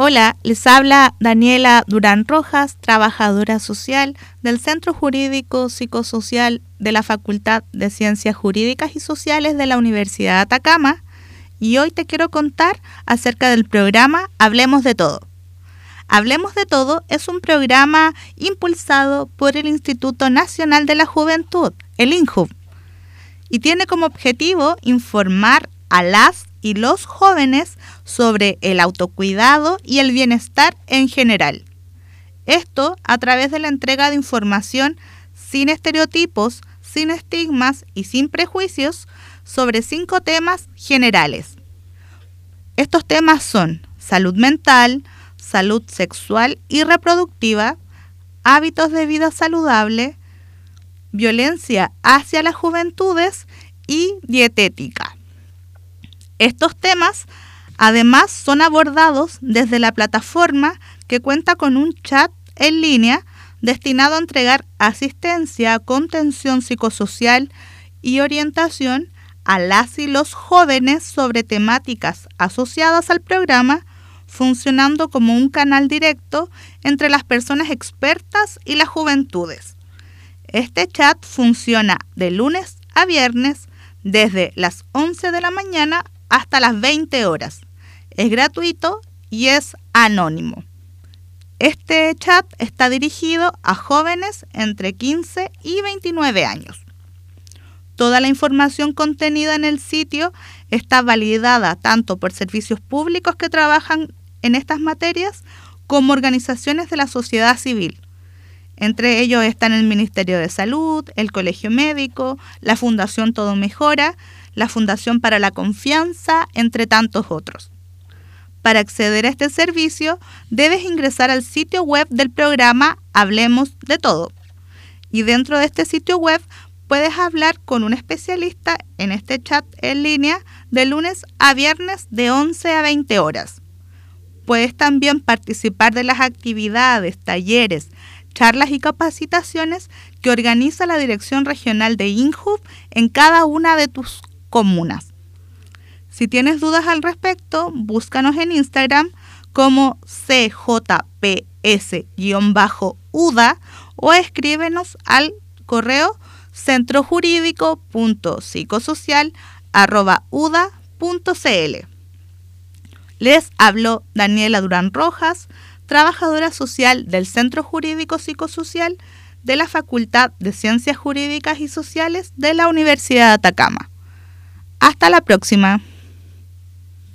Hola, les habla Daniela Durán Rojas, trabajadora social del Centro Jurídico Psicosocial de la Facultad de Ciencias Jurídicas y Sociales de la Universidad de Atacama y hoy te quiero contar acerca del programa Hablemos de Todo. Hablemos de Todo es un programa impulsado por el Instituto Nacional de la Juventud, el INJUV, y tiene como objetivo informar a las y los jóvenes sobre el autocuidado y el bienestar en general. Esto a través de la entrega de información sin estereotipos, sin estigmas y sin prejuicios sobre cinco temas generales. Estos temas son salud mental, salud sexual y reproductiva, hábitos de vida saludable, violencia hacia las juventudes y dietética. Estos temas además son abordados desde la plataforma que cuenta con un chat en línea destinado a entregar asistencia, contención psicosocial y orientación a las y los jóvenes sobre temáticas asociadas al programa, funcionando como un canal directo entre las personas expertas y las juventudes. Este chat funciona de lunes a viernes desde las 11 de la mañana hasta las 20 horas. Es gratuito y es anónimo. Este chat está dirigido a jóvenes entre 15 y 29 años. Toda la información contenida en el sitio está validada tanto por servicios públicos que trabajan en estas materias como organizaciones de la sociedad civil. Entre ellos están el Ministerio de Salud, el Colegio Médico, la Fundación Todo Mejora, la Fundación para la Confianza, entre tantos otros. Para acceder a este servicio, debes ingresar al sitio web del programa Hablemos de Todo. Y dentro de este sitio web puedes hablar con un especialista en este chat en línea de lunes a viernes de 11 a 20 horas. Puedes también participar de las actividades, talleres, charlas y capacitaciones que organiza la Dirección Regional de INJUB en cada una de tus comunas. Si tienes dudas al respecto, búscanos en Instagram como cjps-uda o escríbenos al correo centrojurídico.psicosocial.uda.cl. Les habló Daniela Durán Rojas, trabajadora social del Centro Jurídico Psicosocial de la Facultad de Ciencias Jurídicas y Sociales de la Universidad de Atacama. Hasta la próxima.